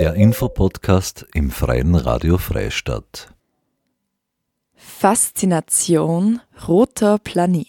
Der Infopodcast im Freien Radio Freistadt. Faszination Roter Planet.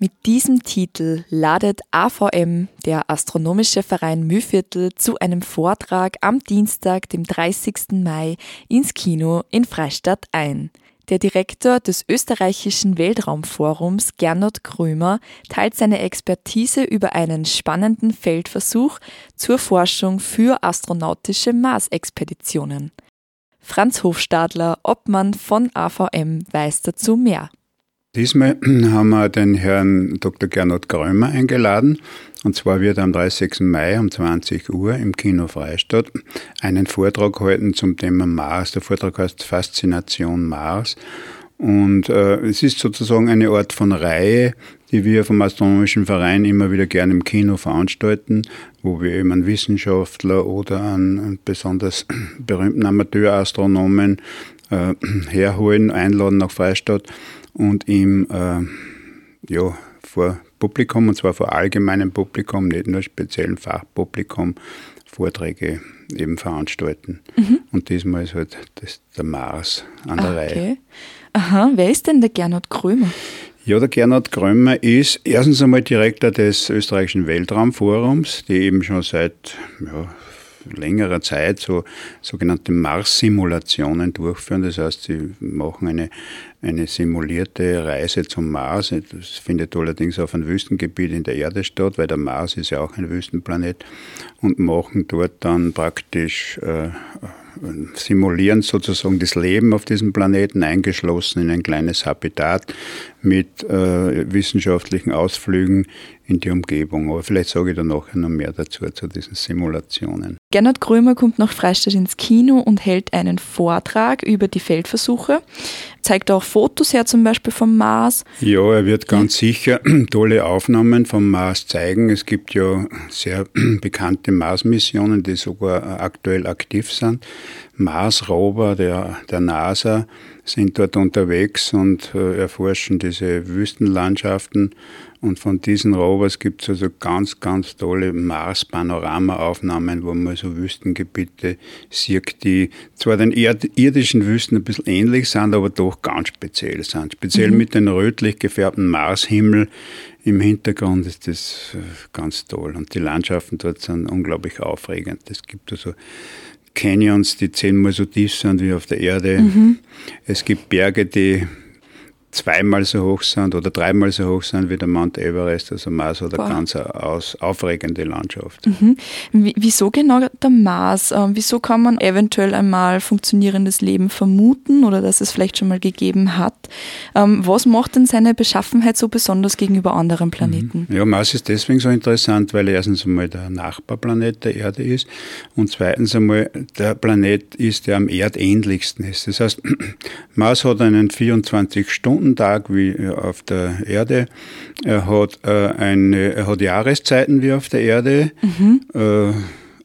Mit diesem Titel ladet AVM, der Astronomische Verein Mühlviertel, zu einem Vortrag am Dienstag, dem 30. Mai, ins Kino in Freistadt ein. Der Direktor des österreichischen Weltraumforums, Gernot Krömer, teilt seine Expertise über einen spannenden Feldversuch zur Forschung für astronautische Mars-Expeditionen. Franz Hofstadler, Obmann von AVM, weiß dazu mehr. Diesmal haben wir den Herrn Dr. Gernot Grömer eingeladen. Und zwar wird am 30. Mai um 20 Uhr im Kino Freistadt einen Vortrag halten zum Thema Mars. Der Vortrag heißt Faszination Mars. Und äh, es ist sozusagen eine Art von Reihe, die wir vom Astronomischen Verein immer wieder gerne im Kino veranstalten, wo wir eben einen Wissenschaftler oder einen besonders berühmten Amateurastronomen äh, herholen, einladen nach Freistadt und ihm äh, ja, vor Publikum, und zwar vor allgemeinem Publikum, nicht nur speziellen Fachpublikum, Vorträge eben veranstalten. Mhm. Und diesmal ist halt das, der Mars an der okay. Reihe. Aha, wer ist denn der Gernot Krömer? Ja, der Gernot Krömer ist erstens einmal Direktor des österreichischen Weltraumforums, die eben schon seit ja, längerer Zeit so sogenannte Mars-Simulationen durchführen. Das heißt, sie machen eine, eine simulierte Reise zum Mars. Das findet allerdings auf einem Wüstengebiet in der Erde statt, weil der Mars ist ja auch ein Wüstenplanet und machen dort dann praktisch äh, simulieren sozusagen das Leben auf diesem Planeten eingeschlossen in ein kleines Habitat mit äh, wissenschaftlichen Ausflügen in die Umgebung. Aber vielleicht sage ich da nachher noch mehr dazu, zu diesen Simulationen. Gernot Krömer kommt nach Freistadt ins Kino und hält einen Vortrag über die Feldversuche. Zeigt auch Fotos her, zum Beispiel vom Mars. Ja, er wird ganz sicher tolle Aufnahmen vom Mars zeigen. Es gibt ja sehr bekannte Mars-Missionen, die sogar aktuell aktiv sind. Mars-Rover der, der NASA sind dort unterwegs und äh, erforschen diese Wüstenlandschaften. Und von diesen Rovers gibt es also ganz, ganz tolle Mars-Panorama-Aufnahmen, wo man so Wüstengebiete sieht, die zwar den irdischen Wüsten ein bisschen ähnlich sind, aber doch ganz speziell sind. Speziell mhm. mit dem rötlich gefärbten Marshimmel im Hintergrund ist das äh, ganz toll. Und die Landschaften dort sind unglaublich aufregend. Es gibt also Canyons, die zehnmal so tief sind wie auf der Erde. Mhm. Es gibt Berge, die zweimal so hoch sind oder dreimal so hoch sind wie der Mount Everest. Also Mars hat eine ganz aus, aufregende Landschaft. Mhm. Wieso genau der Mars? Ähm, wieso kann man eventuell einmal funktionierendes Leben vermuten oder dass es vielleicht schon mal gegeben hat? Ähm, was macht denn seine Beschaffenheit so besonders gegenüber anderen Planeten? Mhm. Ja, Mars ist deswegen so interessant, weil er erstens einmal der Nachbarplanet der Erde ist und zweitens einmal der Planet ist, der am erdähnlichsten ist. Das heißt, Mars hat einen 24 Stunden Stundentag wie auf der Erde. Er hat, äh, eine, er hat Jahreszeiten wie auf der Erde. Mhm. Äh,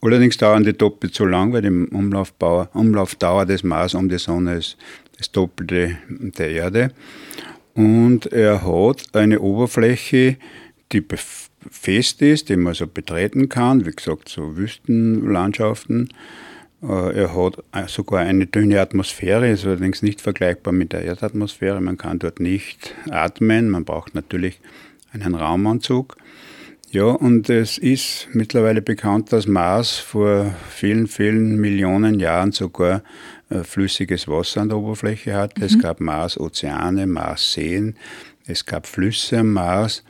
allerdings dauern die doppelt so lang, weil die Umlaufdauer, Umlaufdauer des Mars um die Sonne ist das Doppelte der Erde. Und er hat eine Oberfläche, die fest ist, die man so betreten kann, wie gesagt, so Wüstenlandschaften. Äh, er hat sogar eine dünne Atmosphäre, ist allerdings nicht vergleichbar mit der Erdatmosphäre. Man kann dort nicht atmen, man braucht natürlich einen Raumanzug. Ja, und es ist mittlerweile bekannt, dass Mars vor vielen, vielen Millionen Jahren sogar äh, flüssiges Wasser an der Oberfläche hatte. Mhm. Es gab Mars-Ozeane, Mars-Seen, es gab Flüsse am Mars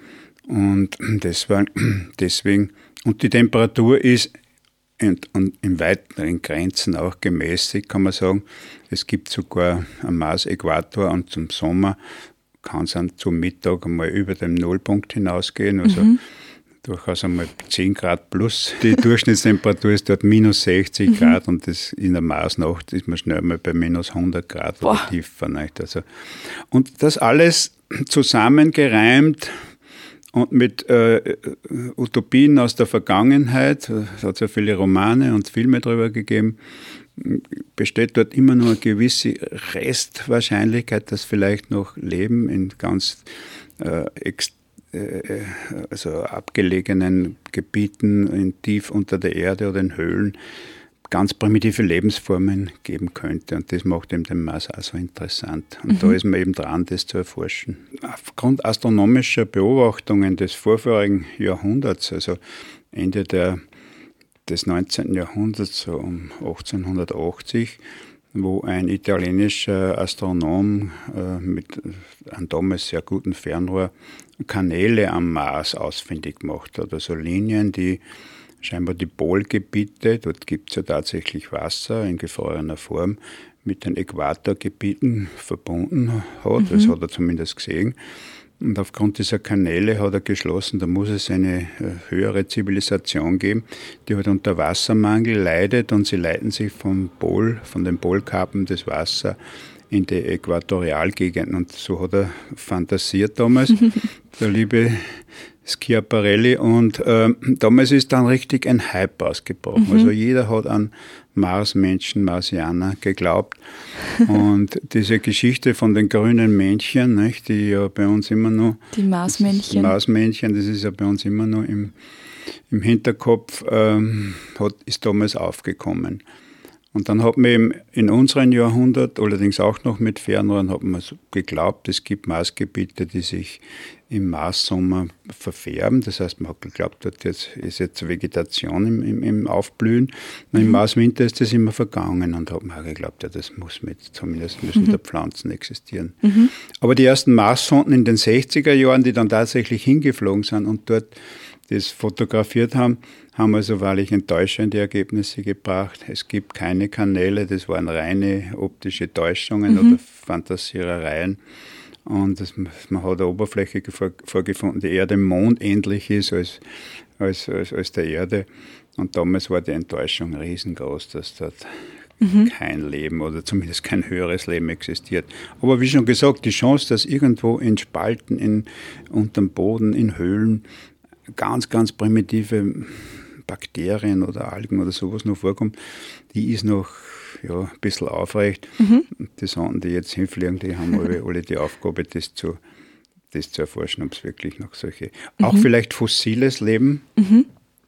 und deswegen, und die Temperatur ist und, und in weiteren Grenzen auch gemäßigt, kann man sagen. Es gibt sogar am Mars-Äquator und zum Sommer kann es dann zum Mittag einmal über dem Nullpunkt hinausgehen. Also mhm. durchaus einmal 10 Grad plus. Die Durchschnittstemperatur ist dort minus 60 mhm. Grad und das in der Marsnacht ist man schnell mal bei minus 100 Grad Boah. oder tiefer. Nicht? Also, und das alles zusammengereimt und mit äh, Utopien aus der Vergangenheit, es hat ja viele Romane und Filme darüber gegeben, besteht dort immer nur eine gewisse Restwahrscheinlichkeit, dass vielleicht noch Leben in ganz äh, äh, also abgelegenen Gebieten in tief unter der Erde oder in Höhlen ganz primitive Lebensformen geben könnte. Und das macht eben den Mars auch so interessant. Und mhm. da ist man eben dran, das zu erforschen. Aufgrund astronomischer Beobachtungen des vorvorigen Jahrhunderts, also Ende der, des 19. Jahrhunderts, so um 1880, wo ein italienischer Astronom äh, mit einem damals sehr guten Fernrohr Kanäle am Mars ausfindig gemacht hat. Also Linien, die scheinbar die Polgebiete, dort gibt es ja tatsächlich Wasser in gefrorener Form, mit den Äquatorgebieten verbunden hat. Mhm. Das hat er zumindest gesehen. Und aufgrund dieser Kanäle hat er geschlossen, da muss es eine äh, höhere Zivilisation geben, die halt unter Wassermangel leidet und sie leiten sich vom Pol, von den Polkappen des Wassers in die Äquatorialgegenden. Und so hat er fantasiert damals, der liebe Schiaparelli. Und äh, damals ist dann richtig ein Hype ausgebrochen. Mhm. Also jeder hat an Marsmenschen, Marsianer geglaubt. Und diese Geschichte von den grünen Männchen, nicht, die ja bei uns immer noch. Die Marsmännchen. Marsmännchen, das ist ja bei uns immer noch im, im Hinterkopf, ähm, hat, ist damals aufgekommen. Und dann hat man eben in unserem Jahrhundert, allerdings auch noch mit Fernrohren, hat man geglaubt, es gibt Marsgebiete, die sich im Marssommer verfärben. Das heißt, man hat geglaubt, dort jetzt, ist jetzt Vegetation im, im, im Aufblühen. Und Im mhm. Marswinter ist das immer vergangen und hat man auch geglaubt, ja, das muss mit, zumindest müssen mhm. da Pflanzen existieren. Mhm. Aber die ersten Marssonden in den 60er Jahren, die dann tatsächlich hingeflogen sind und dort das fotografiert haben, haben also wahrlich enttäuschende Ergebnisse gebracht. Es gibt keine Kanäle, das waren reine optische Täuschungen mhm. oder Fantasierereien. Und das, man hat eine Oberfläche vorgefunden, die eher dem Mond ähnlich ist als, als, als, als der Erde. Und damals war die Enttäuschung riesengroß, dass dort mhm. kein Leben oder zumindest kein höheres Leben existiert. Aber wie schon gesagt, die Chance, dass irgendwo in Spalten, in, unterm Boden, in Höhlen ganz, ganz primitive Bakterien oder Algen oder sowas noch vorkommt, die ist noch ja, ein bisschen aufrecht. Mhm. Die Sonden, die jetzt hinfliegen, die haben alle, alle die Aufgabe, das zu, das zu erforschen, ob es wirklich noch solche, mhm. auch vielleicht fossiles Leben mhm.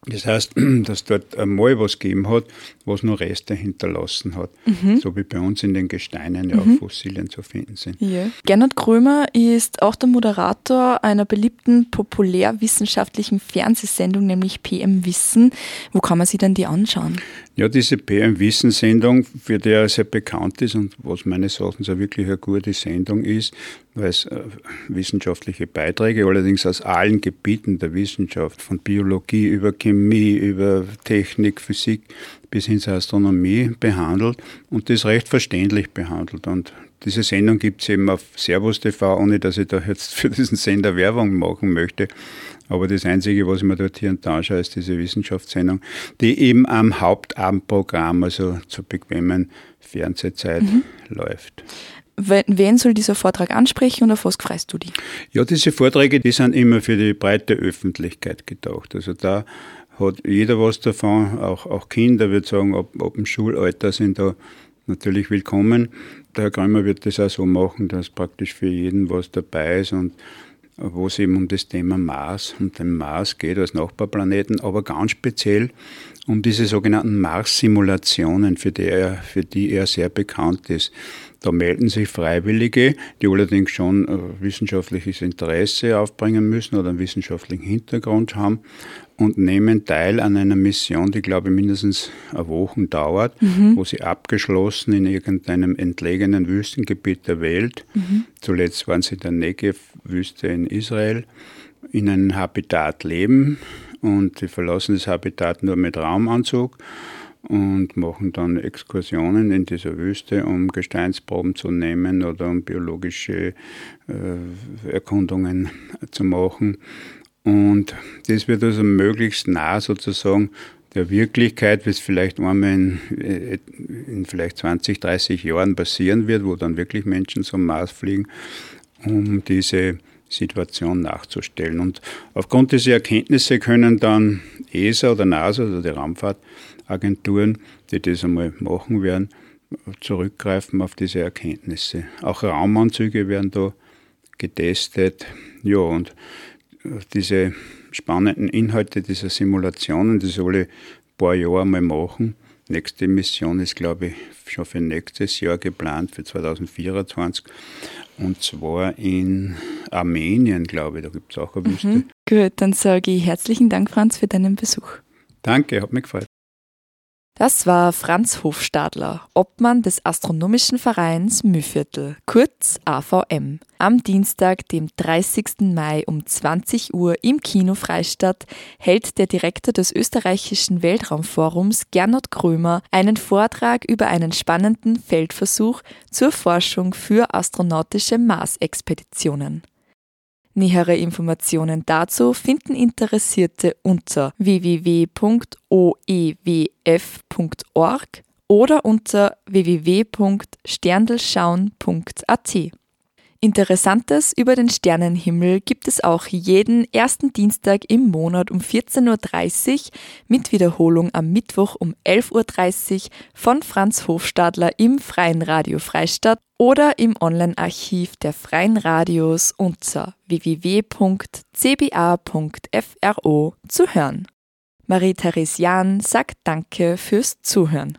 Das heißt, dass dort einmal was gegeben hat, was nur Reste hinterlassen hat. Mhm. So wie bei uns in den Gesteinen ja mhm. auch Fossilien zu finden sind. Ja. Gernot Krömer ist auch der Moderator einer beliebten populärwissenschaftlichen Fernsehsendung, nämlich PM Wissen. Wo kann man sich denn die anschauen? Ja, diese PM-Wissen-Sendung, für die er sehr bekannt ist und was meines Erachtens auch wirklich eine gute Sendung ist, weil es äh, wissenschaftliche Beiträge, allerdings aus allen Gebieten der Wissenschaft, von Biologie über Chemie, über Technik, Physik bis hin zur Astronomie behandelt und das recht verständlich behandelt. Und diese Sendung gibt es eben auf Servus TV, ohne dass ich da jetzt für diesen Sender Werbung machen möchte. Aber das Einzige, was ich mir dort hier und da anschaue, ist diese Wissenschaftssendung, die eben am Hauptabendprogramm, also zur bequemen Fernsehzeit, mhm. läuft. Wen soll dieser Vortrag ansprechen und auf was freust du dich? Ja, diese Vorträge, die sind immer für die breite Öffentlichkeit gedacht. Also da hat jeder was davon, auch, auch Kinder, würde sagen, ab, ab dem Schulalter sind da natürlich willkommen. Der Herr Krömer wird das auch so machen, dass praktisch für jeden was dabei ist und wo es eben um das Thema Mars und den Mars geht als Nachbarplaneten, aber ganz speziell um diese sogenannten Mars-Simulationen, für, die für die er sehr bekannt ist. Da melden sich Freiwillige, die allerdings schon äh, wissenschaftliches Interesse aufbringen müssen oder einen wissenschaftlichen Hintergrund haben und nehmen teil an einer Mission, die, glaube ich, mindestens eine Woche dauert, mhm. wo sie abgeschlossen in irgendeinem entlegenen Wüstengebiet der Welt, mhm. zuletzt waren sie in der Negev-Wüste in Israel, in einem Habitat leben und sie verlassen das Habitat nur mit Raumanzug und machen dann Exkursionen in dieser Wüste, um Gesteinsproben zu nehmen oder um biologische äh, Erkundungen zu machen. Und das wird also möglichst nah sozusagen der Wirklichkeit, wie es vielleicht einmal in, äh, in vielleicht 20, 30 Jahren passieren wird, wo dann wirklich Menschen zum Mars fliegen, um diese Situation nachzustellen. Und aufgrund dieser Erkenntnisse können dann ESA oder NASA oder die Raumfahrtagenturen, die das einmal machen werden, zurückgreifen auf diese Erkenntnisse. Auch Raumanzüge werden da getestet. Ja, und diese spannenden Inhalte dieser Simulationen, die sie alle paar Jahre mal machen, nächste Mission ist, glaube ich, schon für nächstes Jahr geplant, für 2024. Und zwar in Armenien, glaube ich, da gibt es auch eine Wüste. Mhm. Gut, dann sage ich herzlichen Dank, Franz, für deinen Besuch. Danke, hat mich gefreut. Das war Franz Hofstadler, Obmann des Astronomischen Vereins Mühviertel, kurz AVM. Am Dienstag, dem 30. Mai um 20 Uhr im Kino Freistadt hält der Direktor des österreichischen Weltraumforums Gernot Krömer einen Vortrag über einen spannenden Feldversuch zur Forschung für astronautische Mars-Expeditionen. Nähere Informationen dazu finden Interessierte unter www.oewf.org oder unter www.sterndelschauen.at. Interessantes über den Sternenhimmel gibt es auch jeden ersten Dienstag im Monat um 14.30 Uhr mit Wiederholung am Mittwoch um 11.30 Uhr von Franz Hofstadler im Freien Radio Freistadt oder im Online-Archiv der Freien Radios unter www.cba.fro zu hören. Marie-Therese Jahn sagt Danke fürs Zuhören.